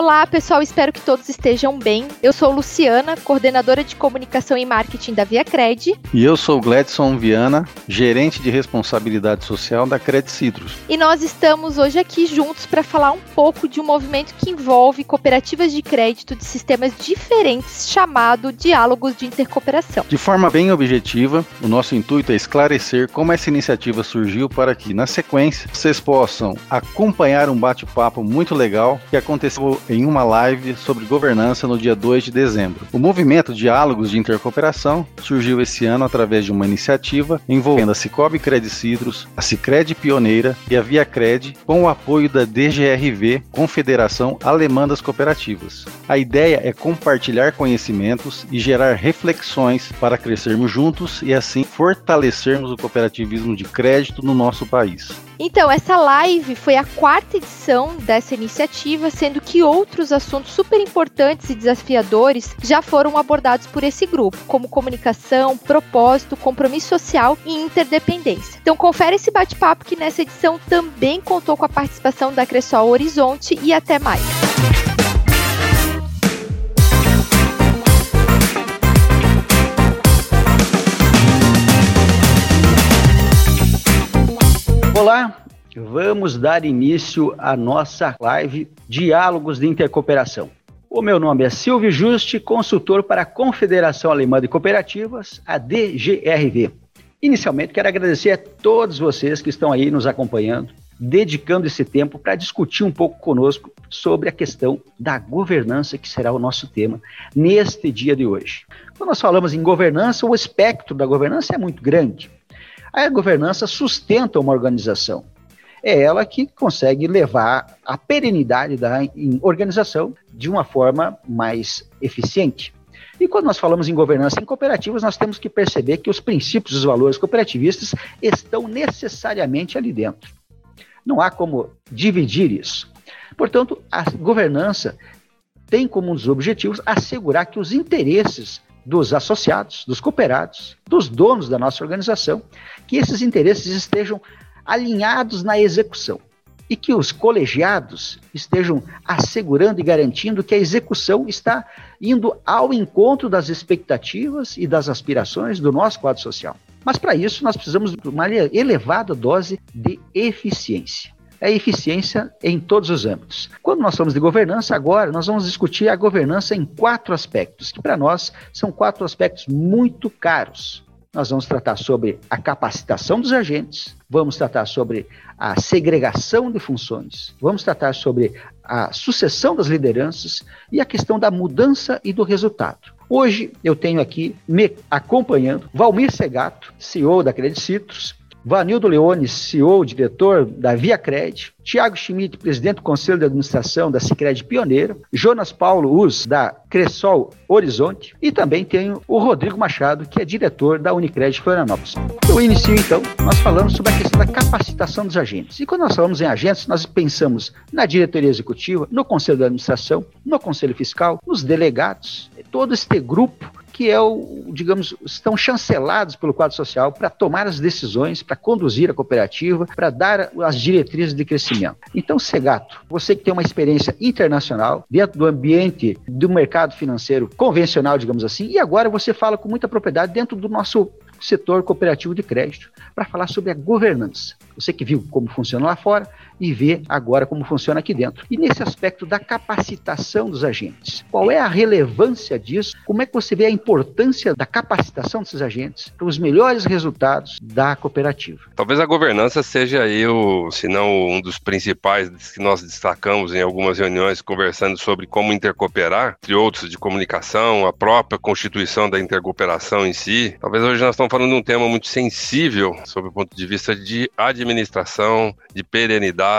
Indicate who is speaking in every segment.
Speaker 1: Olá, pessoal, espero que todos estejam bem. Eu sou Luciana, coordenadora de comunicação e marketing da Via Cred.
Speaker 2: E eu sou Gladson Viana, gerente de responsabilidade social da Cred Citrus.
Speaker 1: E nós estamos hoje aqui juntos para falar um pouco de um movimento que envolve cooperativas de crédito de sistemas diferentes chamado Diálogos de Intercooperação.
Speaker 2: De forma bem objetiva, o nosso intuito é esclarecer como essa iniciativa surgiu para que, na sequência, vocês possam acompanhar um bate-papo muito legal que aconteceu em uma live sobre governança no dia 2 de dezembro. O movimento Diálogos de Intercooperação surgiu esse ano através de uma iniciativa envolvendo a Cicobi Cred Citrus, a Cicred Pioneira e a Via Cred, com o apoio da DGRV, Confederação Alemã das Cooperativas. A ideia é compartilhar conhecimentos e gerar reflexões para crescermos juntos e assim fortalecermos o cooperativismo de crédito no nosso país.
Speaker 1: Então, essa live foi a quarta edição dessa iniciativa, sendo que outros assuntos super importantes e desafiadores já foram abordados por esse grupo, como comunicação, propósito, compromisso social e interdependência. Então, confere esse bate-papo que nessa edição também contou com a participação da Cressol Horizonte e até mais.
Speaker 3: Vamos dar início à nossa live Diálogos de Intercooperação. O meu nome é Silvio Juste, consultor para a Confederação Alemã de Cooperativas, a DGRV. Inicialmente, quero agradecer a todos vocês que estão aí nos acompanhando, dedicando esse tempo para discutir um pouco conosco sobre a questão da governança, que será o nosso tema neste dia de hoje. Quando nós falamos em governança, o espectro da governança é muito grande. A governança sustenta uma organização. É ela que consegue levar a perenidade da organização de uma forma mais eficiente. E quando nós falamos em governança em cooperativas, nós temos que perceber que os princípios os valores cooperativistas estão necessariamente ali dentro. Não há como dividir isso. Portanto, a governança tem como um dos objetivos assegurar que os interesses dos associados, dos cooperados, dos donos da nossa organização, que esses interesses estejam alinhados na execução e que os colegiados estejam assegurando e garantindo que a execução está indo ao encontro das expectativas e das aspirações do nosso quadro social. Mas para isso nós precisamos de uma elevada dose de eficiência é eficiência em todos os âmbitos. Quando nós falamos de governança, agora nós vamos discutir a governança em quatro aspectos, que para nós são quatro aspectos muito caros. Nós vamos tratar sobre a capacitação dos agentes, vamos tratar sobre a segregação de funções, vamos tratar sobre a sucessão das lideranças e a questão da mudança e do resultado. Hoje eu tenho aqui me acompanhando Valmir Segato, CEO da Credit Citrus, Vanildo Leone, CEO, diretor da Via Cred, Tiago Schmidt, presidente do Conselho de Administração da Cicred Pioneira, Jonas Paulo Uz, da Cressol Horizonte, e também tenho o Rodrigo Machado, que é diretor da Unicred Florianópolis. Eu inicio então, nós falamos sobre a questão da capacitação dos agentes. E quando nós falamos em agentes, nós pensamos na diretoria executiva, no Conselho de Administração, no Conselho Fiscal, nos delegados, todo este grupo que é o, digamos, estão chancelados pelo quadro social para tomar as decisões, para conduzir a cooperativa, para dar as diretrizes de crescimento. Então, Segato, você que tem uma experiência internacional dentro do ambiente do mercado financeiro convencional, digamos assim, e agora você fala com muita propriedade dentro do nosso setor cooperativo de crédito para falar sobre a governança. Você que viu como funciona lá fora e vê agora como funciona aqui dentro. E nesse aspecto da capacitação dos agentes, qual é a relevância disso? Como é que você vê a importância da capacitação desses agentes para os melhores resultados da cooperativa?
Speaker 4: Talvez a governança seja aí, o, se não um dos principais que nós destacamos em algumas reuniões conversando sobre como intercooperar, entre outros de comunicação, a própria constituição da intercooperação em si. Talvez hoje nós estamos falando de um tema muito sensível sob o ponto de vista de administração, de perenidade.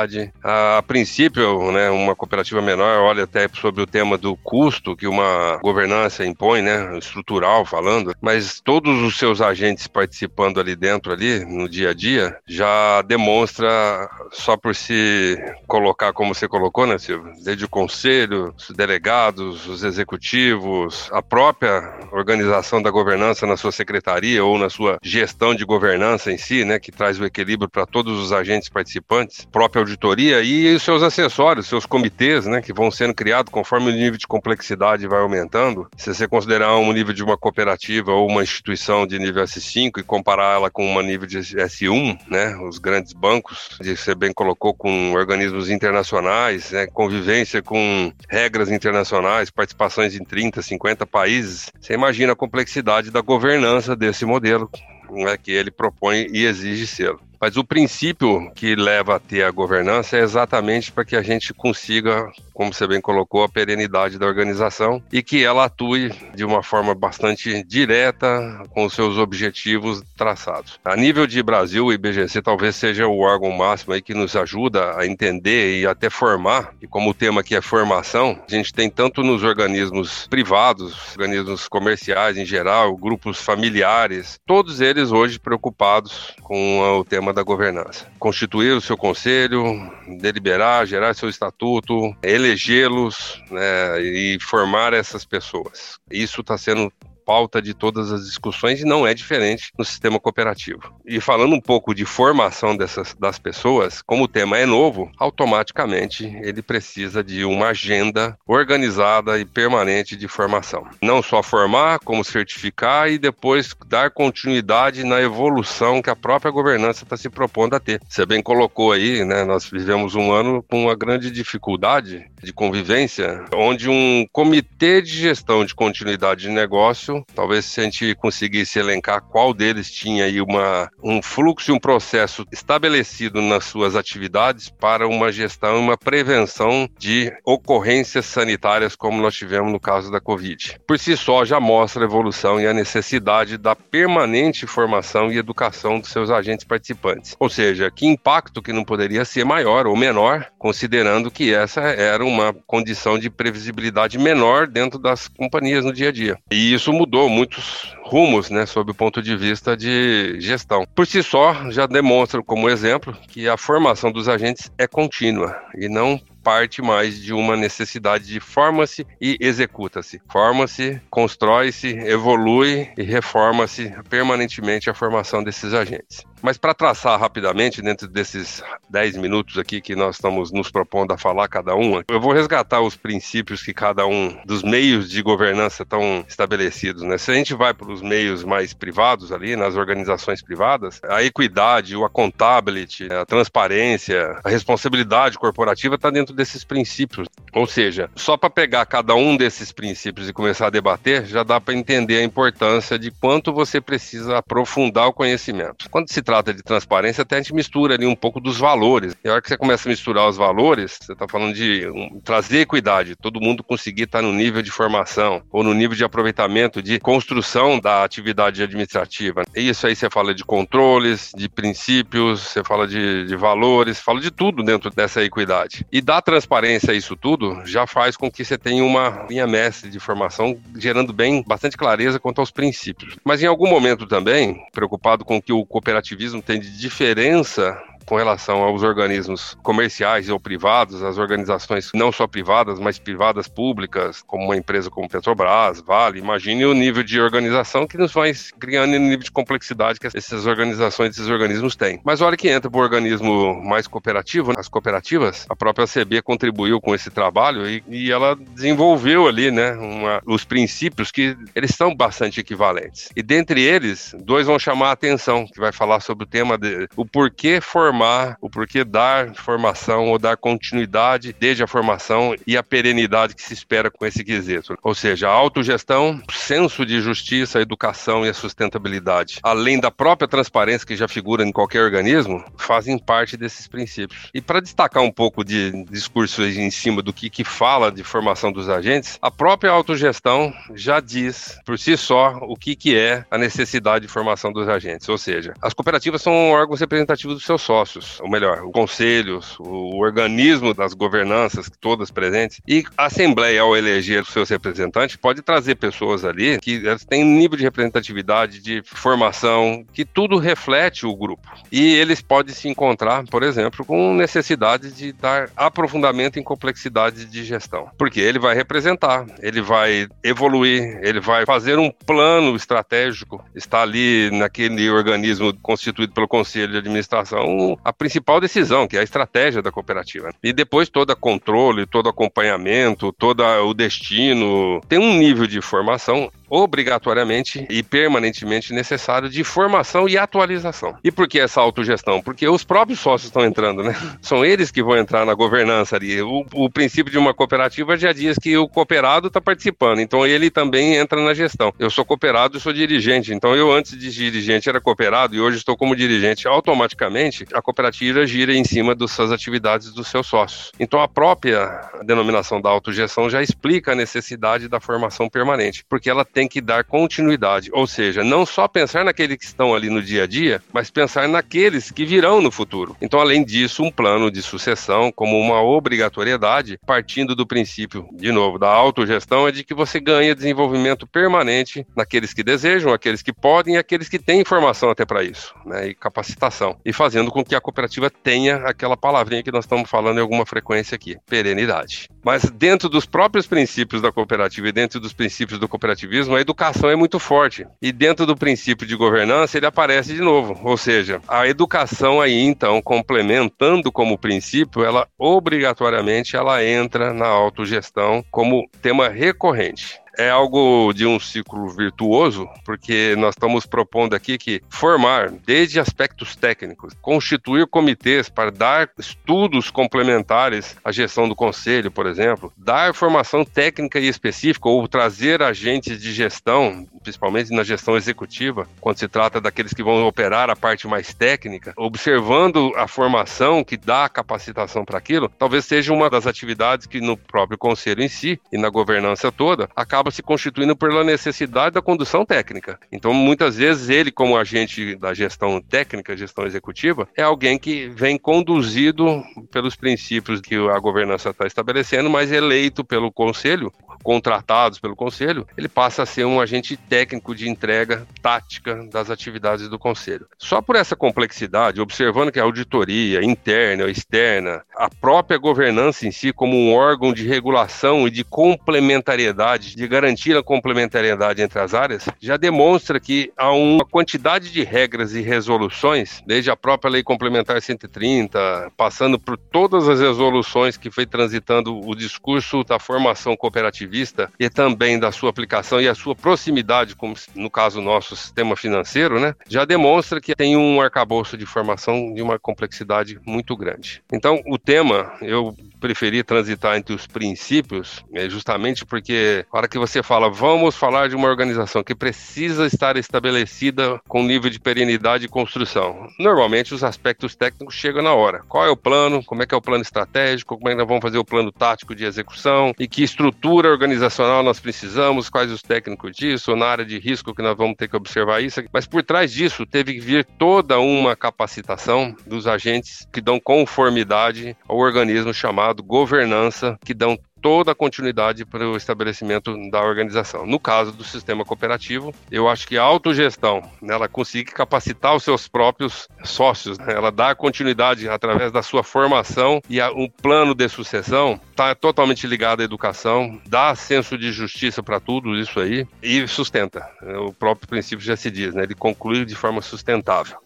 Speaker 4: A, a princípio, né, uma cooperativa menor olha até sobre o tema do custo que uma governança impõe, né, estrutural falando, mas todos os seus agentes participando ali dentro, ali no dia a dia, já demonstra só por se colocar como você colocou, né, Silvio? Desde o conselho, os delegados, os executivos, a própria organização da governança na sua secretaria ou na sua gestão de governança em si, né, que traz o equilíbrio para todos os agentes participantes, própria auditoria e seus acessórios, seus comitês, né, que vão sendo criados conforme o nível de complexidade vai aumentando. Se você considerar um nível de uma cooperativa ou uma instituição de nível S5 e comparar ela com uma nível de S1, né, os grandes bancos, você bem colocou, com organismos internacionais, né, convivência com regras internacionais, participações em 30, 50 países, você imagina a complexidade da governança desse modelo né, que ele propõe e exige ser. Mas o princípio que leva a ter a governança é exatamente para que a gente consiga, como você bem colocou, a perenidade da organização e que ela atue de uma forma bastante direta com os seus objetivos traçados. A nível de Brasil, o IBGC talvez seja o órgão máximo aí que nos ajuda a entender e até formar, e como o tema aqui é formação, a gente tem tanto nos organismos privados, organismos comerciais em geral, grupos familiares, todos eles hoje preocupados com o tema da governança. Constituir o seu conselho, deliberar, gerar seu estatuto, elegê-los né, e formar essas pessoas. Isso está sendo pauta de todas as discussões e não é diferente no sistema cooperativo. E falando um pouco de formação dessas das pessoas, como o tema é novo, automaticamente ele precisa de uma agenda organizada e permanente de formação. Não só formar, como certificar e depois dar continuidade na evolução que a própria governança está se propondo a ter. Você bem colocou aí, né? Nós vivemos um ano com uma grande dificuldade de convivência, onde um comitê de gestão de continuidade de negócio Talvez se a gente conseguisse elencar qual deles tinha aí uma, um fluxo e um processo estabelecido nas suas atividades para uma gestão e uma prevenção de ocorrências sanitárias como nós tivemos no caso da Covid. Por si só já mostra a evolução e a necessidade da permanente formação e educação dos seus agentes participantes. Ou seja, que impacto que não poderia ser maior ou menor, considerando que essa era uma condição de previsibilidade menor dentro das companhias no dia a dia. E isso mudou muitos rumos, né, sob o ponto de vista de gestão. Por si só, já demonstra como exemplo que a formação dos agentes é contínua e não parte mais de uma necessidade de forma-se e executa-se. Forma-se, constrói-se, evolui e reforma-se permanentemente a formação desses agentes. Mas para traçar rapidamente, dentro desses 10 minutos aqui que nós estamos nos propondo a falar cada um, eu vou resgatar os princípios que cada um dos meios de governança estão estabelecidos. Né? Se a gente vai para os meios mais privados ali, nas organizações privadas, a equidade, o accountability, a transparência, a responsabilidade corporativa está dentro desses princípios. Ou seja, só para pegar cada um desses princípios e começar a debater, já dá para entender a importância de quanto você precisa aprofundar o conhecimento. Quando se trata de transparência, até a gente mistura ali um pouco dos valores. E a hora que você começa a misturar os valores, você está falando de um, trazer equidade, todo mundo conseguir estar tá no nível de formação ou no nível de aproveitamento, de construção da atividade administrativa. E isso aí você fala de controles, de princípios, você fala de, de valores, fala de tudo dentro dessa equidade. E dar transparência a isso tudo já faz com que você tenha uma linha mestre de formação gerando bem bastante clareza quanto aos princípios. Mas em algum momento também, preocupado com que o cooperativismo tem de diferença com relação aos organismos comerciais ou privados, as organizações não só privadas, mas privadas públicas, como uma empresa como Petrobras, Vale. Imagine o nível de organização que nos vai criando o nível de complexidade que essas organizações, esses organismos têm. Mas olha que entra para o organismo mais cooperativo, as cooperativas, a própria CB contribuiu com esse trabalho e, e ela desenvolveu ali, né, uma, os princípios que eles são bastante equivalentes. E dentre eles, dois vão chamar a atenção, que vai falar sobre o tema de o porquê formar formar, o porquê dar formação ou dar continuidade desde a formação e a perenidade que se espera com esse quesito. Ou seja, a autogestão, senso de justiça, a educação e a sustentabilidade, além da própria transparência que já figura em qualquer organismo, fazem parte desses princípios. E para destacar um pouco de discurso em cima do que, que fala de formação dos agentes, a própria autogestão já diz por si só o que, que é a necessidade de formação dos agentes. Ou seja, as cooperativas são órgãos representativos do seu sócio sócios, ou melhor, o conselho, o organismo das governanças, todas presentes, e a Assembleia, ao eleger os seus representantes, pode trazer pessoas ali que têm um nível de representatividade, de formação, que tudo reflete o grupo. E eles podem se encontrar, por exemplo, com necessidade de dar aprofundamento em complexidade de gestão. Porque ele vai representar, ele vai evoluir, ele vai fazer um plano estratégico, está ali naquele organismo constituído pelo Conselho de Administração a principal decisão, que é a estratégia da cooperativa. E depois todo controle, todo acompanhamento, todo o destino, tem um nível de formação obrigatoriamente e permanentemente necessário de formação e atualização. E por que essa autogestão? Porque os próprios sócios estão entrando, né? São eles que vão entrar na governança ali. O, o princípio de uma cooperativa já diz que o cooperado está participando, então ele também entra na gestão. Eu sou cooperado e sou dirigente, então eu antes de dirigente era cooperado e hoje estou como dirigente. Automaticamente a cooperativa gira em cima das suas atividades dos seus sócios. Então a própria denominação da autogestão já explica a necessidade da formação permanente, porque ela tem tem que dar continuidade, ou seja, não só pensar naqueles que estão ali no dia a dia, mas pensar naqueles que virão no futuro. Então, além disso, um plano de sucessão como uma obrigatoriedade, partindo do princípio, de novo, da autogestão, é de que você ganha desenvolvimento permanente naqueles que desejam, aqueles que podem e aqueles que têm informação até para isso, né, e capacitação, e fazendo com que a cooperativa tenha aquela palavrinha que nós estamos falando em alguma frequência aqui, perenidade. Mas dentro dos próprios princípios da cooperativa e dentro dos princípios do cooperativismo, a educação é muito forte. E dentro do princípio de governança, ele aparece de novo. Ou seja, a educação aí, então, complementando como princípio, ela obrigatoriamente ela entra na autogestão como tema recorrente é algo de um ciclo virtuoso, porque nós estamos propondo aqui que formar, desde aspectos técnicos, constituir comitês para dar estudos complementares à gestão do conselho, por exemplo, dar formação técnica e específica ou trazer agentes de gestão, principalmente na gestão executiva, quando se trata daqueles que vão operar a parte mais técnica, observando a formação que dá a capacitação para aquilo, talvez seja uma das atividades que no próprio conselho em si e na governança toda acaba acaba se constituindo pela necessidade da condução técnica. Então, muitas vezes, ele, como agente da gestão técnica, gestão executiva, é alguém que vem conduzido pelos princípios que a governança está estabelecendo, mas eleito pelo conselho, contratados pelo conselho, ele passa a ser um agente técnico de entrega tática das atividades do conselho. Só por essa complexidade, observando que a auditoria interna ou externa, a própria governança em si como um órgão de regulação e de complementariedade, de garantir a complementariedade entre as áreas, já demonstra que há uma quantidade de regras e resoluções, desde a própria Lei Complementar 130, passando por todas as resoluções que foi transitando o discurso da formação cooperativista e também da sua aplicação e a sua proximidade, como no caso nosso sistema financeiro, né, já demonstra que tem um arcabouço de formação de uma complexidade muito grande. Então, o tema, eu preferi transitar entre os princípios, é justamente porque a hora que você fala, vamos falar de uma organização que precisa estar estabelecida com nível de perenidade e construção. Normalmente os aspectos técnicos chegam na hora. Qual é o plano? Como é que é o plano estratégico? Como é que nós vamos fazer o plano tático de execução? E que estrutura organizacional nós precisamos? Quais os técnicos disso? Na área de risco que nós vamos ter que observar isso? Mas por trás disso teve que vir toda uma capacitação dos agentes que dão conformidade ao organismo chamado governança, que dão toda a continuidade para o estabelecimento da organização. No caso do sistema cooperativo, eu acho que a autogestão, né, ela consegue capacitar os seus próprios sócios, né, ela dá continuidade através da sua formação e a, um plano de sucessão está totalmente ligado à educação, dá senso de justiça para tudo isso aí e sustenta. O próprio princípio já se diz, né, ele conclui de forma sustentável.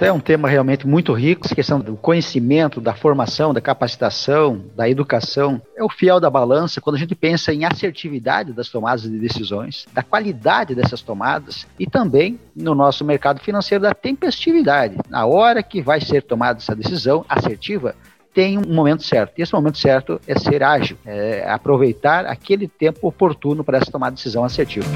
Speaker 3: É um tema realmente muito rico, essa questão do conhecimento, da formação, da capacitação, da educação. É o fiel da balança quando a gente pensa em assertividade das tomadas de decisões, da qualidade dessas tomadas e também no nosso mercado financeiro da tempestividade. Na hora que vai ser tomada essa decisão assertiva, tem um momento certo. E esse momento certo é ser ágil, é aproveitar aquele tempo oportuno para essa tomada de decisão assertiva.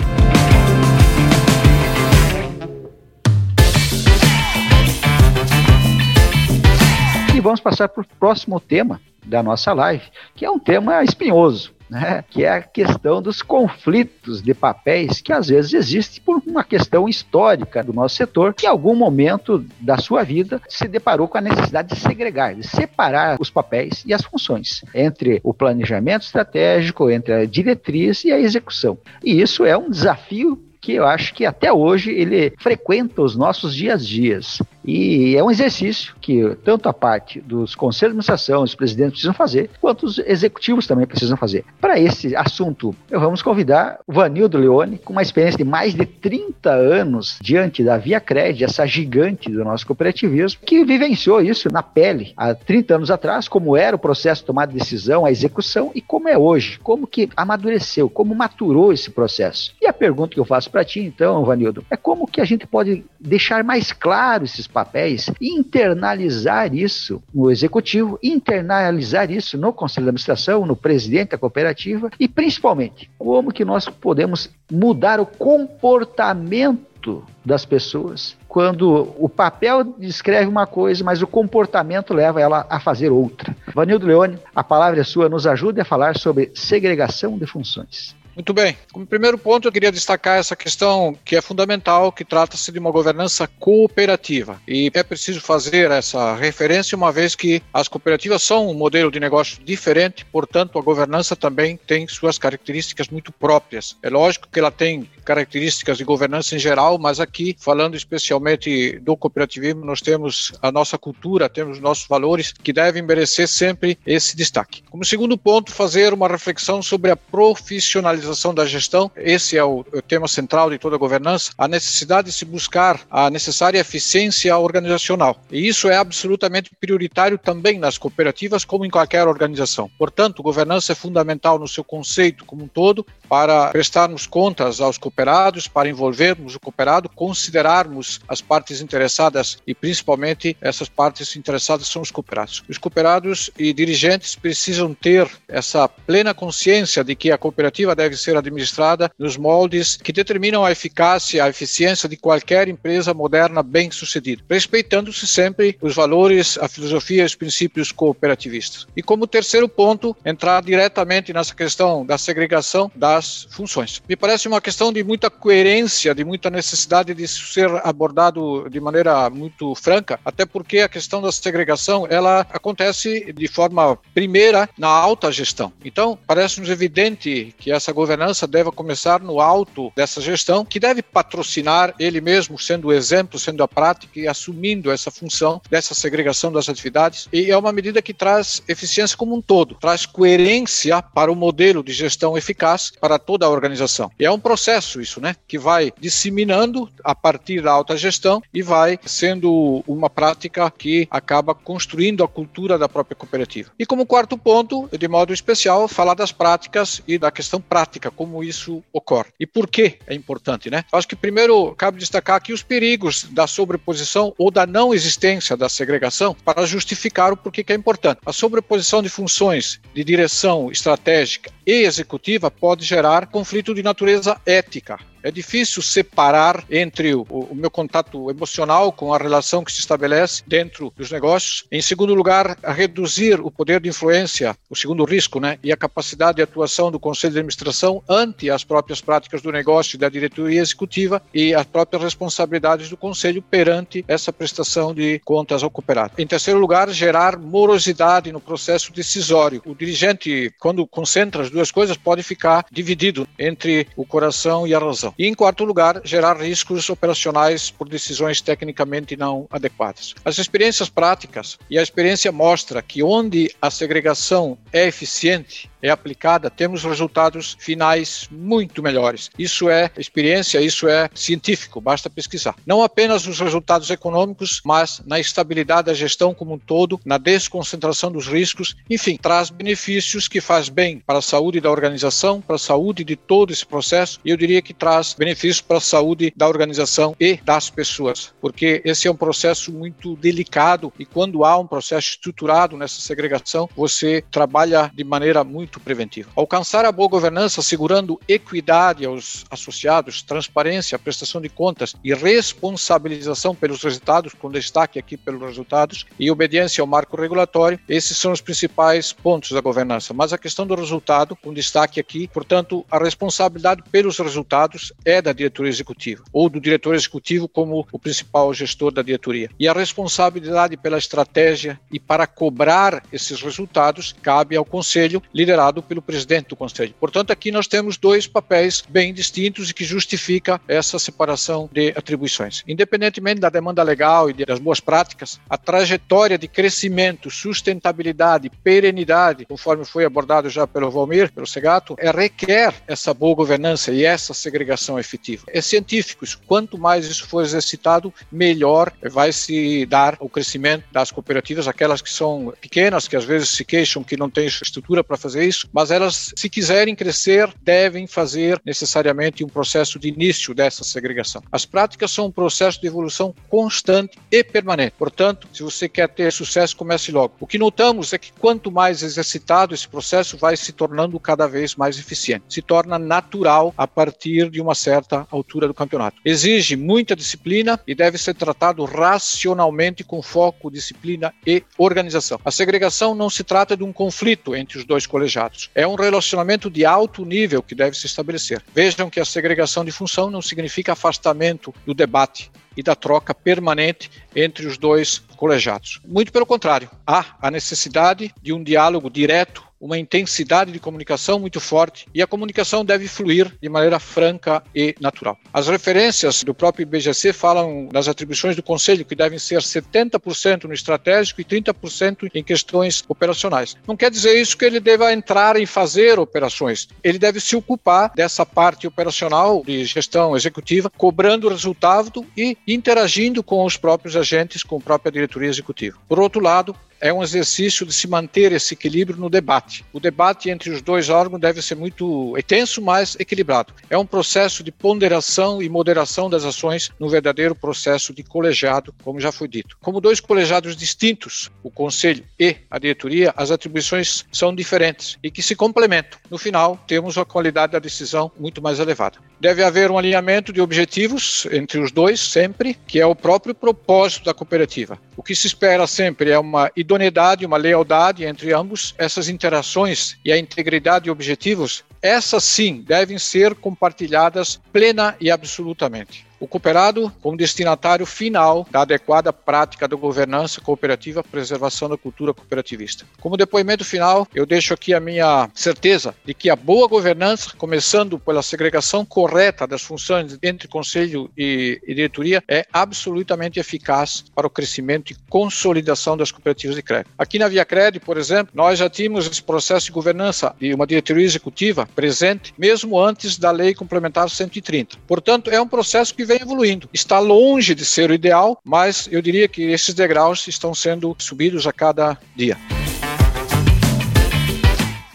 Speaker 3: Vamos passar para o próximo tema da nossa live, que é um tema espinhoso. né? que é a questão dos conflitos de papéis que às vezes existem por uma questão histórica do nosso setor, que em algum momento da sua vida se deparou com a necessidade de segregar, de separar os papéis e as funções entre o planejamento estratégico, entre a diretriz e a execução. E isso é um desafio que eu acho que até hoje ele frequenta os nossos dias a dias. E é um exercício que tanto a parte dos conselhos de administração, os presidentes precisam fazer, quanto os executivos também precisam fazer. Para esse assunto, vamos convidar o Vanildo Leone, com uma experiência de mais de 30 anos diante da Via Cred, essa gigante do nosso cooperativismo, que vivenciou isso na pele há 30 anos atrás, como era o processo de tomada de decisão, a execução e como é hoje, como que amadureceu, como maturou esse processo. E a pergunta que eu faço para ti, então, Vanildo, é como que a gente pode deixar mais claro esses papéis internalizar isso no executivo, internalizar isso no conselho de administração, no presidente da cooperativa e principalmente como que nós podemos mudar o comportamento das pessoas quando o papel descreve uma coisa, mas o comportamento leva ela a fazer outra. Vanildo Leone, a palavra é sua, nos ajude a falar sobre segregação de funções.
Speaker 5: Muito bem. Como primeiro ponto, eu queria destacar essa questão que é fundamental, que trata-se de uma governança cooperativa. E é preciso fazer essa referência, uma vez que as cooperativas são um modelo de negócio diferente, portanto, a governança também tem suas características muito próprias. É lógico que ela tem características de governança em geral, mas aqui, falando especialmente do cooperativismo, nós temos a nossa cultura, temos nossos valores que devem merecer sempre esse destaque. Como segundo ponto, fazer uma reflexão sobre a profissionalização da gestão. Esse é o, o tema central de toda a governança, a necessidade de se buscar a necessária eficiência organizacional. E isso é absolutamente prioritário também nas cooperativas, como em qualquer organização. Portanto, governança é fundamental no seu conceito como um todo para prestarmos contas aos cooperados, para envolvermos o cooperado, considerarmos as partes interessadas e principalmente essas partes interessadas são os cooperados. Os cooperados e dirigentes precisam ter essa plena consciência de que a cooperativa deve ser administrada nos moldes que determinam a eficácia, a eficiência de qualquer empresa moderna bem-sucedida, respeitando-se sempre os valores, a filosofia e os princípios cooperativistas. E como terceiro ponto, entrar diretamente nessa questão da segregação das funções. Me parece uma questão de muita coerência, de muita necessidade de ser abordado de maneira muito franca, até porque a questão da segregação ela acontece de forma primeira na alta gestão. Então, parece-nos evidente que essa governança deve começar no alto dessa gestão, que deve patrocinar ele mesmo, sendo o exemplo, sendo a prática e assumindo essa função dessa segregação das atividades. E é uma medida que traz eficiência como um todo, traz coerência para o modelo de gestão eficaz para toda a organização. E é um processo isso, né? Que vai disseminando a partir da alta gestão e vai sendo uma prática que acaba construindo a cultura da própria cooperativa. E como quarto ponto, de modo especial, falar das práticas e da questão prática, como isso ocorre. E por que é importante, né? Acho que primeiro cabe destacar aqui os perigos da sobreposição ou da não existência da segregação para justificar o porquê que é importante. A sobreposição de funções de direção estratégica e executiva pode gerar conflito de natureza ética é difícil separar entre o, o, meu contato emocional com a relação que se estabelece dentro dos negócios. Em segundo lugar, reduzir o poder de influência, o segundo risco, né, e a capacidade de atuação do conselho de administração ante as próprias práticas do negócio da diretoria executiva e as próprias responsabilidades do conselho perante essa prestação de contas ao cooperado. Em terceiro lugar, gerar morosidade no processo decisório. O dirigente, quando concentra as duas coisas, pode ficar dividido entre o coração e a razão. E, em quarto lugar, gerar riscos operacionais por decisões tecnicamente não adequadas. As experiências práticas e a experiência mostra que onde a segregação é eficiente, é aplicada, temos resultados finais muito melhores. Isso é experiência, isso é científico, basta pesquisar. Não apenas os resultados econômicos, mas na estabilidade da gestão como um todo, na desconcentração dos riscos, enfim, traz benefícios que faz bem para a saúde da organização, para a saúde de todo esse processo, e eu diria que traz benefícios para a saúde da organização e das pessoas, porque esse é um processo muito delicado e quando há um processo estruturado nessa segregação, você trabalha de maneira muito muito preventiva. Alcançar a boa governança assegurando equidade aos associados, transparência, prestação de contas e responsabilização pelos resultados, com destaque aqui pelos resultados, e obediência ao marco regulatório, esses são os principais pontos da governança. Mas a questão do resultado, com destaque aqui, portanto, a responsabilidade pelos resultados é da diretoria executiva, ou do diretor executivo como o principal gestor da diretoria. E a responsabilidade pela estratégia e para cobrar esses resultados cabe ao conselho, liderado pelo presidente do conselho. Portanto, aqui nós temos dois papéis bem distintos e que justifica essa separação de atribuições. Independentemente da demanda legal e das boas práticas, a trajetória de crescimento, sustentabilidade, perenidade, conforme foi abordado já pelo Valmir, pelo Segato, é, requer essa boa governança e essa segregação efetiva. É científico, quanto mais isso for exercitado, melhor vai se dar o crescimento das cooperativas, aquelas que são pequenas, que às vezes se queixam que não têm estrutura para fazer isso, mas elas, se quiserem crescer, devem fazer necessariamente um processo de início dessa segregação. As práticas são um processo de evolução constante e permanente. Portanto, se você quer ter sucesso, comece logo. O que notamos é que quanto mais exercitado esse processo vai se tornando cada vez mais eficiente. Se torna natural a partir de uma certa altura do campeonato. Exige muita disciplina e deve ser tratado racionalmente com foco, disciplina e organização. A segregação não se trata de um conflito entre os dois colegiados. É um relacionamento de alto nível que deve se estabelecer. Vejam que a segregação de função não significa afastamento do debate e da troca permanente entre os dois colegiados. Muito pelo contrário, há a necessidade de um diálogo direto uma intensidade de comunicação muito forte e a comunicação deve fluir de maneira franca e natural. As referências do próprio IBGC falam das atribuições do Conselho, que devem ser 70% no estratégico e 30% em questões operacionais. Não quer dizer isso que ele deva entrar em fazer operações. Ele deve se ocupar dessa parte operacional de gestão executiva, cobrando o resultado e interagindo com os próprios agentes, com a própria diretoria executiva. Por outro lado, é um exercício de se manter esse equilíbrio no debate. O debate entre os dois órgãos deve ser muito intenso, mas equilibrado. É um processo de ponderação e moderação das ações no verdadeiro processo de colegiado, como já foi dito. Como dois colegiados distintos, o conselho e a diretoria, as atribuições são diferentes e que se complementam. No final, temos a qualidade da decisão muito mais elevada. Deve haver um alinhamento de objetivos entre os dois, sempre, que é o próprio propósito da cooperativa. O que se espera sempre é uma idoneidade, uma lealdade entre ambos. Essas interações e a integridade de objetivos, essas sim devem ser compartilhadas plena e absolutamente o cooperado como destinatário final da adequada prática da governança cooperativa, preservação da cultura cooperativista. Como depoimento final, eu deixo aqui a minha certeza de que a boa governança, começando pela segregação correta das funções entre conselho e, diretoria, é absolutamente eficaz para o crescimento e consolidação das cooperativas de crédito. Aqui na Via por exemplo, nós já tínhamos esse processo de governança de uma diretoria executiva presente mesmo antes da lei complementar 130. Portanto, é um processo que vem vem evoluindo. Está longe de ser o ideal, mas eu diria que esses degraus estão sendo subidos a cada dia.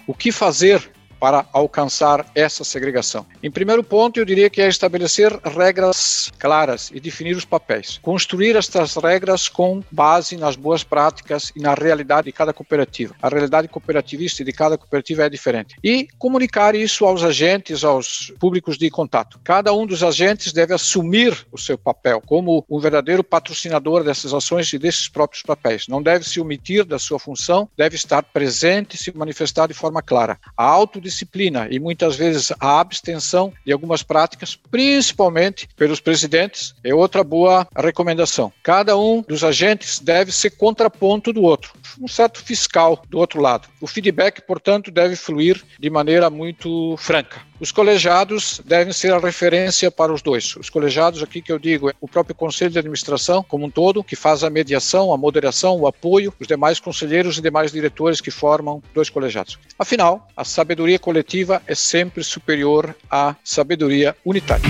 Speaker 5: O que fazer para alcançar essa segregação? Em primeiro ponto, eu diria que é estabelecer regras claras e definir os papéis. Construir estas regras com base nas boas práticas e na realidade de cada cooperativa. A realidade cooperativista de cada cooperativa é diferente. E comunicar isso aos agentes, aos públicos de contato. Cada um dos agentes deve assumir o seu papel como um verdadeiro patrocinador dessas ações e desses próprios papéis. Não deve se omitir da sua função, deve estar presente e se manifestar de forma clara. A autodisciplina disciplina e muitas vezes a abstenção de algumas práticas, principalmente pelos presidentes, é outra boa recomendação. Cada um dos agentes deve ser contraponto do outro, um certo fiscal do outro lado. O feedback, portanto, deve fluir de maneira muito franca. Os colegiados devem ser a referência para os dois. Os colegiados, aqui que eu digo, é o próprio conselho de administração como um todo, que faz a mediação, a moderação, o apoio, os demais conselheiros e demais diretores que formam dois colegiados. Afinal, a sabedoria coletiva é sempre superior à sabedoria unitária.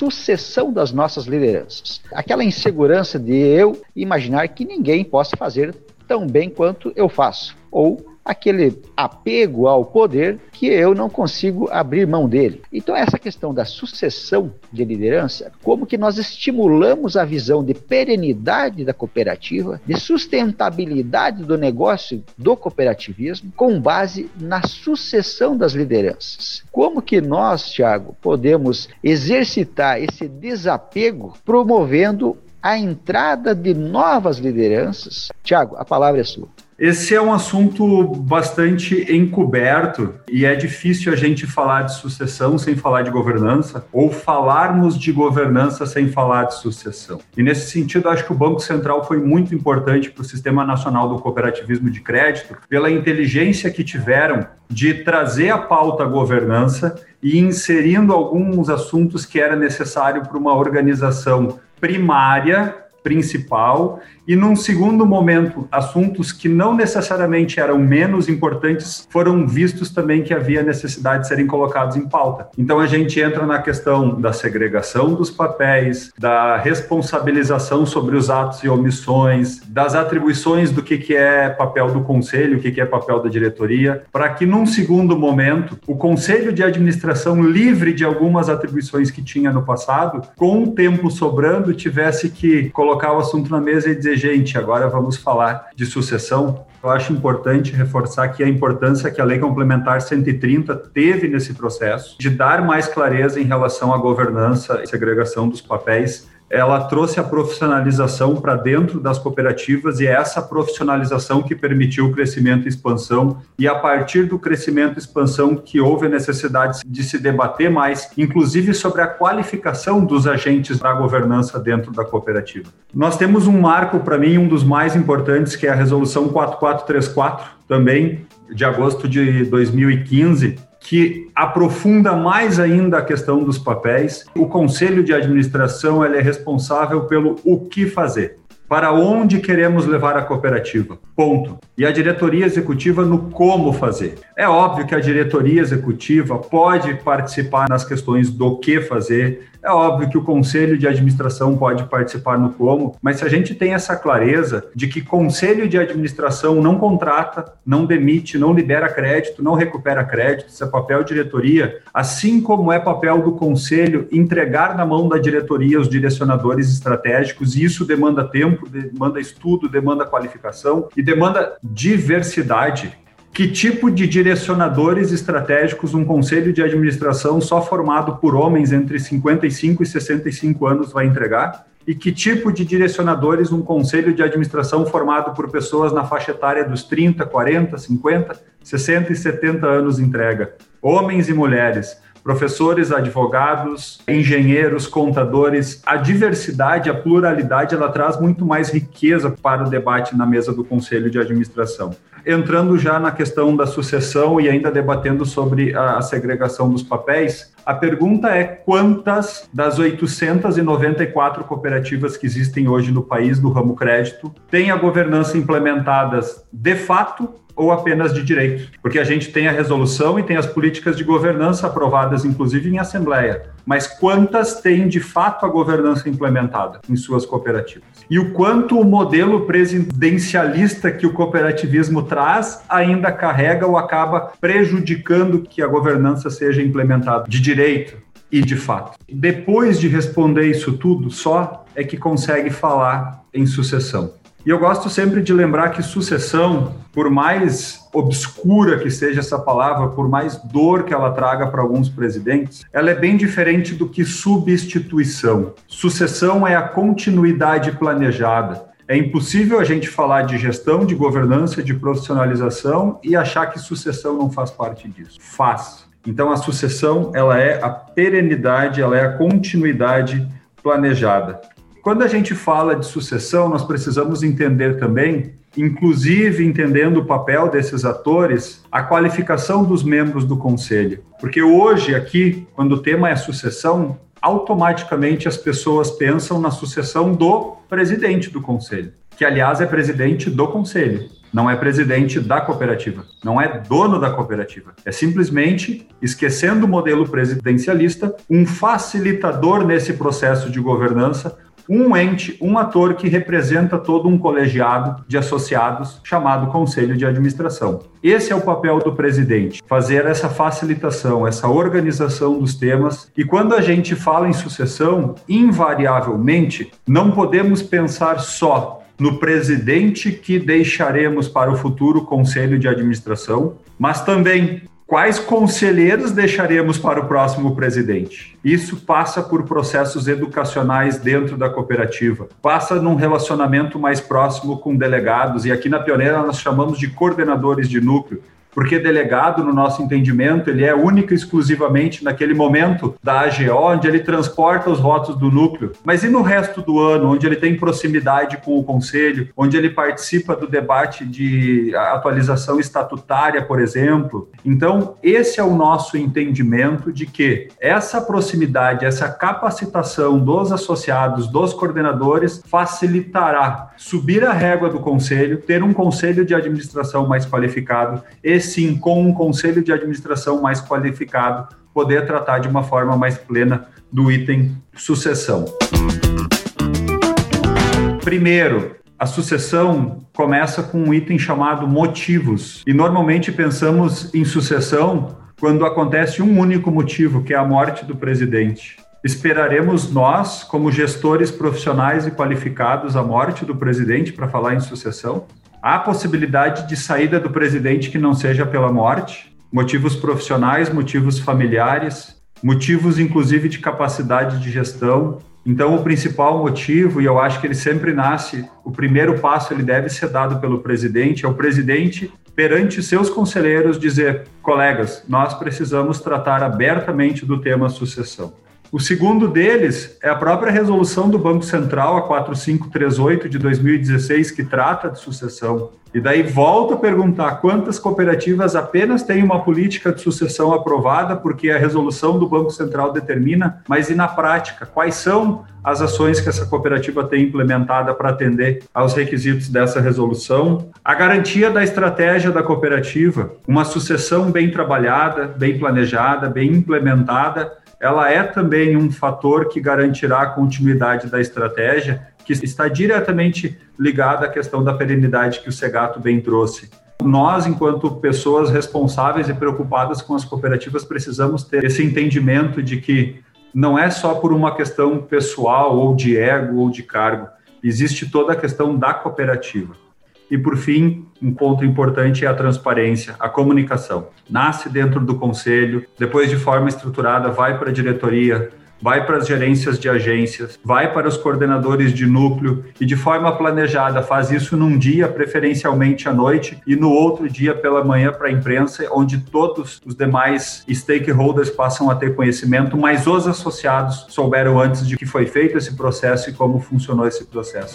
Speaker 3: sucessão das nossas lideranças. Aquela insegurança de eu imaginar que ninguém possa fazer tão bem quanto eu faço. Ou aquele apego ao poder que eu não consigo abrir mão dele. Então essa questão da sucessão de liderança, como que nós estimulamos a visão de perenidade da cooperativa, de sustentabilidade do negócio do cooperativismo com base na sucessão das lideranças. Como que nós, Tiago, podemos exercitar esse desapego promovendo a entrada de novas lideranças? Tiago, a palavra é sua.
Speaker 6: Esse é um assunto bastante encoberto e é difícil a gente falar de sucessão sem falar de governança ou falarmos de governança sem falar de sucessão. E nesse sentido, acho que o Banco Central foi muito importante para o Sistema Nacional do Cooperativismo de Crédito pela inteligência que tiveram de trazer a pauta governança e inserindo alguns assuntos que era necessário para uma organização primária principal e num segundo momento, assuntos que não necessariamente eram menos importantes foram vistos também que havia necessidade de serem colocados em pauta. Então a gente entra na questão da segregação dos papéis, da responsabilização sobre os atos e omissões, das atribuições do que, que é papel do conselho, o que, que é papel da diretoria, para que num segundo momento o conselho de administração livre de algumas atribuições que tinha no passado, com o tempo sobrando, tivesse que colocar o assunto na mesa e dizer gente, agora vamos falar de sucessão. Eu acho importante reforçar aqui a importância que a Lei Complementar 130 teve nesse processo de dar mais clareza em relação à governança e segregação dos papéis ela trouxe a profissionalização para dentro das cooperativas e é essa profissionalização que permitiu o crescimento e expansão e a partir do crescimento e expansão que houve a necessidade de se debater mais, inclusive sobre a qualificação dos agentes da governança dentro da cooperativa. Nós temos um marco para mim um dos mais importantes que é a resolução 4434 também de agosto de 2015 que aprofunda mais ainda a questão dos papéis. O conselho de administração é responsável pelo o que fazer. Para onde queremos levar a cooperativa? Ponto. E a diretoria executiva no como fazer. É óbvio que a diretoria executiva pode participar nas questões do que fazer, é óbvio que o conselho de administração pode participar no como, mas se a gente tem essa clareza de que conselho de administração não contrata, não demite, não libera crédito, não recupera crédito, isso é papel diretoria, assim como é papel do conselho entregar na mão da diretoria os direcionadores estratégicos, e isso demanda tempo, demanda estudo, demanda qualificação e demanda diversidade que tipo de direcionadores estratégicos um conselho de administração só formado por homens entre 55 e 65 anos vai entregar? E que tipo de direcionadores um conselho de administração formado por pessoas na faixa etária dos 30, 40, 50, 60 e 70 anos entrega? Homens e mulheres professores, advogados, engenheiros, contadores. A diversidade, a pluralidade, ela traz muito mais riqueza para o debate na mesa do conselho de administração. Entrando já na questão da sucessão e ainda debatendo sobre a segregação dos papéis, a pergunta é quantas das 894 cooperativas que existem hoje no país do ramo crédito têm a governança implementadas de fato ou apenas de direito, porque a gente tem a resolução e tem as políticas de governança aprovadas, inclusive em assembleia. Mas quantas têm de fato a governança implementada em suas cooperativas? E o quanto o modelo presidencialista que o cooperativismo traz ainda carrega ou acaba prejudicando que a governança seja implementada de direito, e de fato. Depois de responder isso tudo, só é que consegue falar em sucessão. E eu gosto sempre de lembrar que sucessão, por mais obscura que seja essa palavra, por mais dor que ela traga para alguns presidentes, ela é bem diferente do que substituição. Sucessão é a continuidade planejada. É impossível a gente falar de gestão, de governança, de profissionalização e achar que sucessão não faz parte disso. Faz. Então a sucessão, ela é a perenidade, ela é a continuidade planejada. Quando a gente fala de sucessão, nós precisamos entender também, inclusive entendendo o papel desses atores, a qualificação dos membros do conselho. Porque hoje, aqui, quando o tema é sucessão, automaticamente as pessoas pensam na sucessão do presidente do conselho, que, aliás, é presidente do conselho não é presidente da cooperativa, não é dono da cooperativa. É simplesmente, esquecendo o modelo presidencialista, um facilitador nesse processo de governança um ente, um ator que representa todo um colegiado de associados chamado Conselho de Administração. Esse é o papel do presidente, fazer essa facilitação, essa organização dos temas. E quando a gente fala em sucessão, invariavelmente, não podemos pensar só no presidente que deixaremos para o futuro conselho de administração, mas também Quais conselheiros deixaremos para o próximo presidente? Isso passa por processos educacionais dentro da cooperativa, passa num relacionamento mais próximo com delegados, e aqui na Pioneira nós chamamos de coordenadores de núcleo, porque delegado, no nosso entendimento, ele é único e exclusivamente naquele momento da AGO, onde ele transporta os votos do núcleo. Mas e no resto do ano, onde ele tem proximidade com o conselho, onde ele participa do debate de atualização estatutária, por exemplo? Então, esse é o nosso entendimento de que essa proximidade, essa capacitação dos associados, dos coordenadores, facilitará subir a régua do conselho, ter um conselho de administração mais qualificado sim, com um conselho de administração mais qualificado, poder tratar de uma forma mais plena do item sucessão. Primeiro, a sucessão começa com um item chamado motivos. E normalmente pensamos em sucessão quando acontece um único motivo, que é a morte do presidente. Esperaremos nós, como gestores profissionais e qualificados, a morte do presidente para falar em sucessão? Há possibilidade de saída do presidente que não seja pela morte, motivos profissionais, motivos familiares, motivos inclusive de capacidade de gestão. Então, o principal motivo, e eu acho que ele sempre nasce, o primeiro passo ele deve ser dado pelo presidente, é o presidente perante seus conselheiros dizer, colegas, nós precisamos tratar abertamente do tema sucessão. O segundo deles é a própria resolução do Banco Central, a 4538 de 2016, que trata de sucessão. E daí volta a perguntar quantas cooperativas apenas têm uma política de sucessão aprovada, porque a resolução do Banco Central determina, mas e na prática? Quais são as ações que essa cooperativa tem implementada para atender aos requisitos dessa resolução? A garantia da estratégia da cooperativa, uma sucessão bem trabalhada, bem planejada, bem implementada, ela é também um fator que garantirá a continuidade da estratégia, que está diretamente ligada à questão da perenidade que o Segato bem trouxe. Nós, enquanto pessoas responsáveis e preocupadas com as cooperativas, precisamos ter esse entendimento de que não é só por uma questão pessoal ou de ego ou de cargo, existe toda a questão da cooperativa. E, por fim, um ponto importante é a transparência, a comunicação. Nasce dentro do conselho, depois, de forma estruturada, vai para a diretoria, vai para as gerências de agências, vai para os coordenadores de núcleo e, de forma planejada, faz isso num dia, preferencialmente à noite, e no outro dia pela manhã para a imprensa, onde todos os demais stakeholders passam a ter conhecimento, mas os associados souberam antes de que foi feito esse processo e como funcionou esse processo.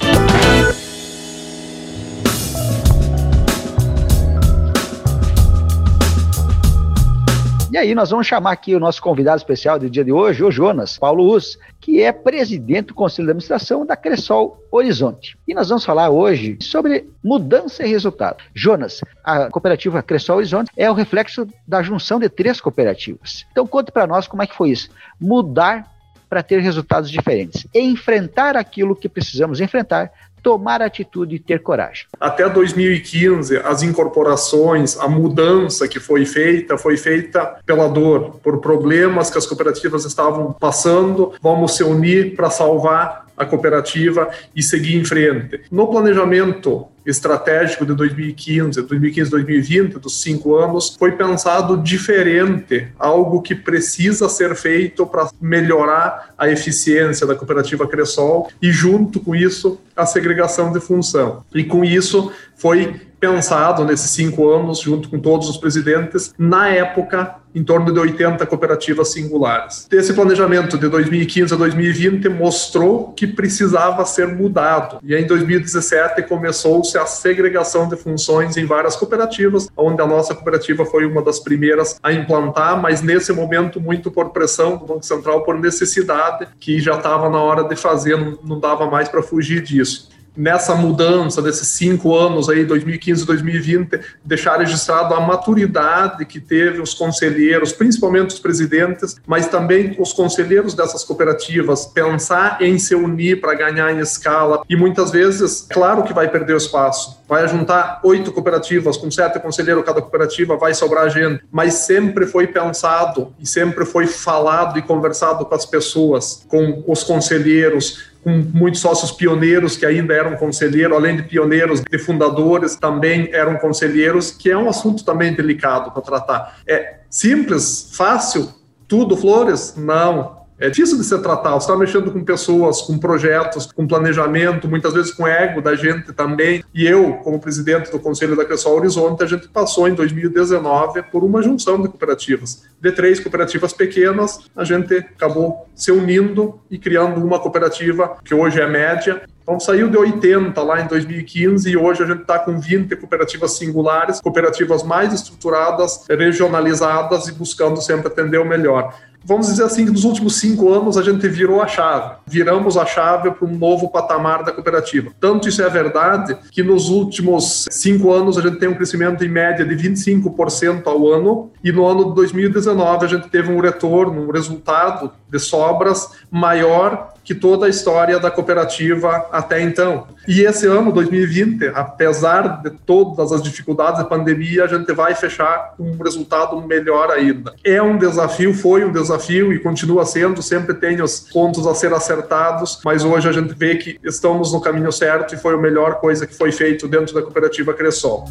Speaker 3: E aí nós vamos chamar aqui o nosso convidado especial do dia de hoje, o Jonas Paulo Us, que é presidente do Conselho de Administração da Cressol Horizonte. E nós vamos falar hoje sobre mudança e resultado. Jonas, a cooperativa Cressol Horizonte é o reflexo da junção de três cooperativas. Então conte para nós como é que foi isso. Mudar para ter resultados diferentes. Enfrentar aquilo que precisamos enfrentar tomar atitude e ter coragem.
Speaker 7: Até 2015, as incorporações, a mudança que foi feita, foi feita pela dor, por problemas que as cooperativas estavam passando. Vamos se unir para salvar a cooperativa e seguir em frente. No planejamento estratégico de 2015, 2015, 2020, dos cinco anos, foi pensado diferente, algo que precisa ser feito para melhorar a eficiência da cooperativa Cressol e junto com isso a segregação de função. E com isso foi pensado nesses cinco anos, junto com todos os presidentes, na época, em torno de 80 cooperativas singulares. Esse planejamento de 2015 a 2020 mostrou que precisava ser mudado. E em 2017 começou-se a segregação de funções em várias cooperativas, onde a nossa cooperativa foi uma das primeiras a implantar, mas nesse momento muito por pressão do Banco Central, por necessidade, que já estava na hora de fazer, não dava mais para fugir disso. Nessa mudança desses cinco anos aí, 2015 2020, deixar registrado a maturidade que teve os conselheiros, principalmente os presidentes, mas também os conselheiros dessas cooperativas, pensar em se unir para ganhar em escala. E muitas vezes, claro que vai perder o espaço, vai juntar oito cooperativas com sete conselheiros cada cooperativa, vai sobrar gente, mas sempre foi pensado e sempre foi falado e conversado com as pessoas, com os conselheiros, com muitos sócios pioneiros que ainda eram conselheiros, além de pioneiros, de fundadores, também eram conselheiros, que é um assunto também delicado para tratar. É simples, fácil, tudo flores? Não. É difícil de ser tratado. Você está mexendo com pessoas, com projetos, com planejamento, muitas vezes com ego da gente também. E eu, como presidente do Conselho da Cressol Horizonte, a gente passou em 2019 por uma junção de cooperativas. De três cooperativas pequenas, a gente acabou se unindo e criando uma cooperativa que hoje é média. Então saiu de 80 lá em 2015 e hoje a gente está com 20 cooperativas singulares, cooperativas mais estruturadas, regionalizadas e buscando sempre atender o melhor vamos dizer assim, que nos últimos cinco anos a gente virou a chave, viramos a chave para um novo patamar da cooperativa. Tanto isso é verdade que nos últimos cinco anos a gente tem um crescimento em média de 25% ao ano e no ano de 2019 a gente teve um retorno, um resultado de sobras maior que toda a história da cooperativa até então. E esse ano, 2020, apesar de todas as dificuldades da pandemia, a gente vai fechar com um resultado melhor ainda. É um desafio, foi um desafio e continua sendo, sempre tem os pontos a ser acertados, mas hoje a gente vê que estamos no caminho certo e foi a melhor coisa que foi feito dentro da cooperativa Cressol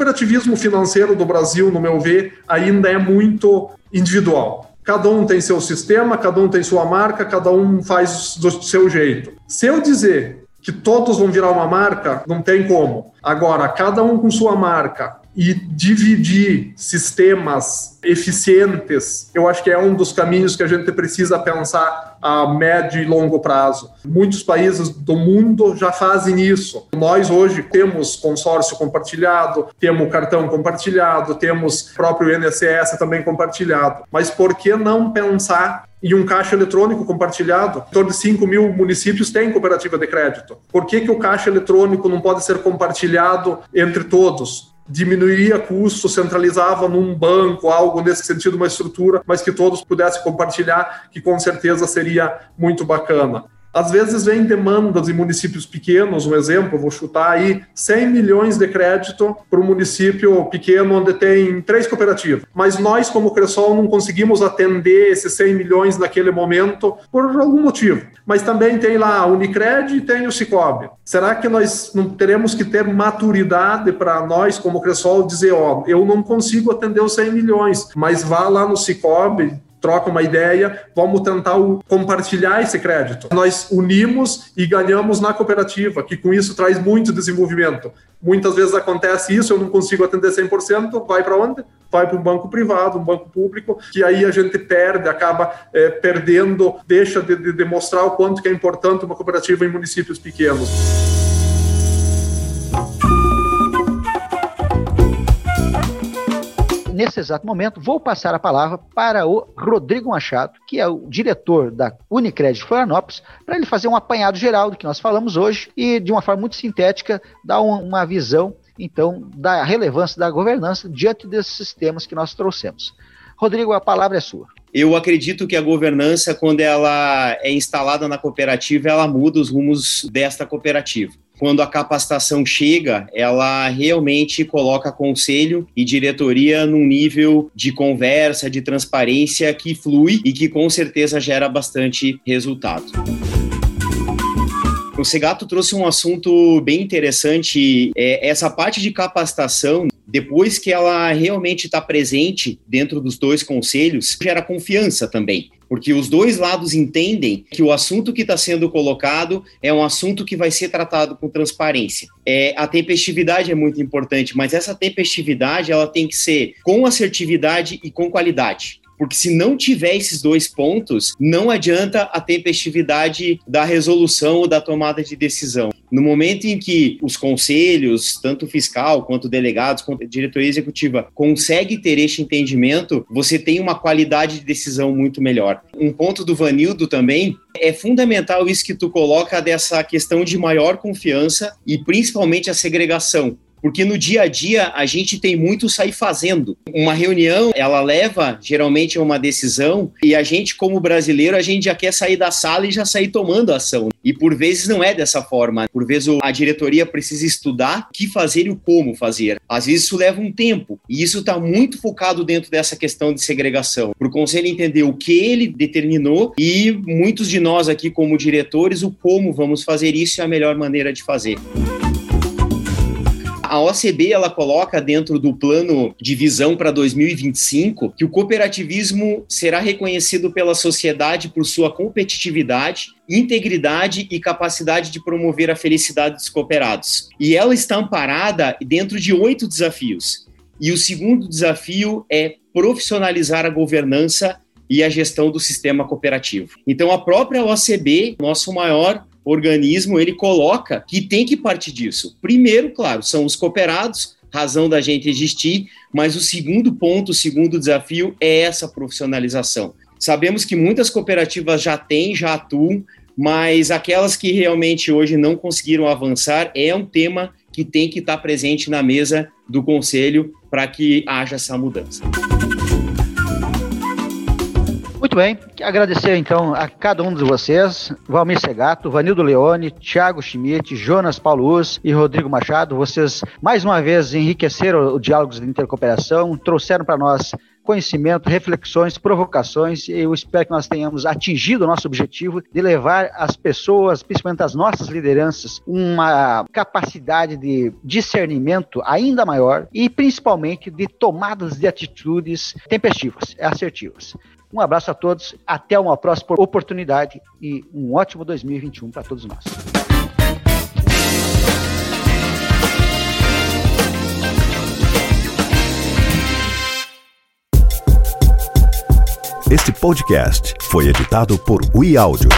Speaker 7: cooperativismo financeiro do Brasil, no meu ver, ainda é muito individual. Cada um tem seu sistema, cada um tem sua marca, cada um faz do seu jeito. Se eu dizer que todos vão virar uma marca, não tem como. Agora, cada um com sua marca, e dividir sistemas eficientes, eu acho que é um dos caminhos que a gente precisa pensar a médio e longo prazo. Muitos países do mundo já fazem isso. Nós hoje temos consórcio compartilhado, temos cartão compartilhado, temos próprio INSS também compartilhado. Mas por que não pensar em um caixa eletrônico compartilhado. Em torno de 5 mil municípios têm cooperativa de crédito. Por que, que o caixa eletrônico não pode ser compartilhado entre todos? Diminuiria custo, centralizava num banco, algo nesse sentido, uma estrutura, mas que todos pudessem compartilhar, que com certeza seria muito bacana. Às vezes vem demandas em municípios pequenos, um exemplo, vou chutar aí 100 milhões de crédito para um município pequeno onde tem três cooperativas. Mas nós, como Cressol, não conseguimos atender esses 100 milhões naquele momento por algum motivo. Mas também tem lá a Unicred e tem o Cicobi. Será que nós não teremos que ter maturidade para nós, como Cressol, dizer, ó, eu não consigo atender os 100 milhões, mas vá lá no Cicobi, troca uma ideia, vamos tentar compartilhar esse crédito. Nós unimos e ganhamos na cooperativa, que com isso traz muito desenvolvimento. Muitas vezes acontece isso, eu não consigo atender 100%, vai para onde? Vai para um banco privado, um banco público, que aí a gente perde, acaba é, perdendo, deixa de, de demonstrar o quanto que é importante uma cooperativa em municípios pequenos.
Speaker 3: Nesse exato momento, vou passar a palavra para o Rodrigo Machado, que é o diretor da Unicred Florianópolis, para ele fazer um apanhado geral do que nós falamos hoje e, de uma forma muito sintética, dar uma visão, então, da relevância da governança diante desses sistemas que nós trouxemos. Rodrigo, a palavra é sua.
Speaker 8: Eu acredito que a governança, quando ela é instalada na cooperativa, ela muda os rumos desta cooperativa quando a capacitação chega, ela realmente coloca conselho e diretoria num nível de conversa, de transparência que flui e que com certeza gera bastante resultado. O Segato trouxe um assunto bem interessante, é, essa parte de capacitação depois que ela realmente está presente dentro dos dois conselhos, gera confiança também porque os dois lados entendem que o assunto que está sendo colocado é um assunto que vai ser tratado com transparência. É, a tempestividade é muito importante, mas essa tempestividade ela tem que ser com assertividade e com qualidade. Porque se não tiver esses dois pontos, não adianta a tempestividade da resolução ou da tomada de decisão. No momento em que os conselhos, tanto fiscal quanto delegados, quanto diretoria executiva, consegue ter este entendimento, você tem uma qualidade de decisão muito melhor. Um ponto do Vanildo também é fundamental isso que tu coloca dessa questão de maior confiança e principalmente a segregação porque no dia a dia a gente tem muito sair fazendo. Uma reunião, ela leva geralmente a uma decisão e a gente como brasileiro, a gente já quer sair da sala e já sair tomando ação. E por vezes não é dessa forma. Por vezes a diretoria precisa estudar o que fazer e o como fazer. Às vezes isso leva um tempo e isso está muito focado dentro dessa questão de segregação. Para o conselho entender o que ele determinou e muitos de nós aqui como diretores o como vamos fazer isso é a melhor maneira de fazer a OCB ela coloca dentro do plano de visão para 2025 que o cooperativismo será reconhecido pela sociedade por sua competitividade, integridade e capacidade de promover a felicidade dos cooperados. E ela está amparada dentro de oito desafios. E o segundo desafio é profissionalizar a governança e a gestão do sistema cooperativo. Então, a própria OCB, nosso maior organismo, ele coloca que tem que partir disso. Primeiro, claro, são os cooperados, razão da gente existir, mas o segundo ponto, o segundo desafio é essa profissionalização. Sabemos que muitas cooperativas já têm, já atuam, mas aquelas que realmente hoje não conseguiram avançar é um tema que tem que estar presente na mesa do conselho para que haja essa mudança.
Speaker 3: Muito bem, agradecer então a cada um de vocês, Valmir Segato, Vanildo Leone, Thiago Schmidt, Jonas Paulus e Rodrigo Machado. Vocês mais uma vez enriqueceram o Diálogos de Intercooperação, trouxeram para nós conhecimento, reflexões, provocações. Eu espero que nós tenhamos atingido o nosso objetivo de levar as pessoas, principalmente as nossas lideranças, uma capacidade de discernimento ainda maior e principalmente de tomadas de atitudes tempestivas, assertivas. Um abraço a todos, até uma próxima oportunidade e um ótimo 2021 para todos nós.
Speaker 9: Este podcast foi editado por Ui Áudio.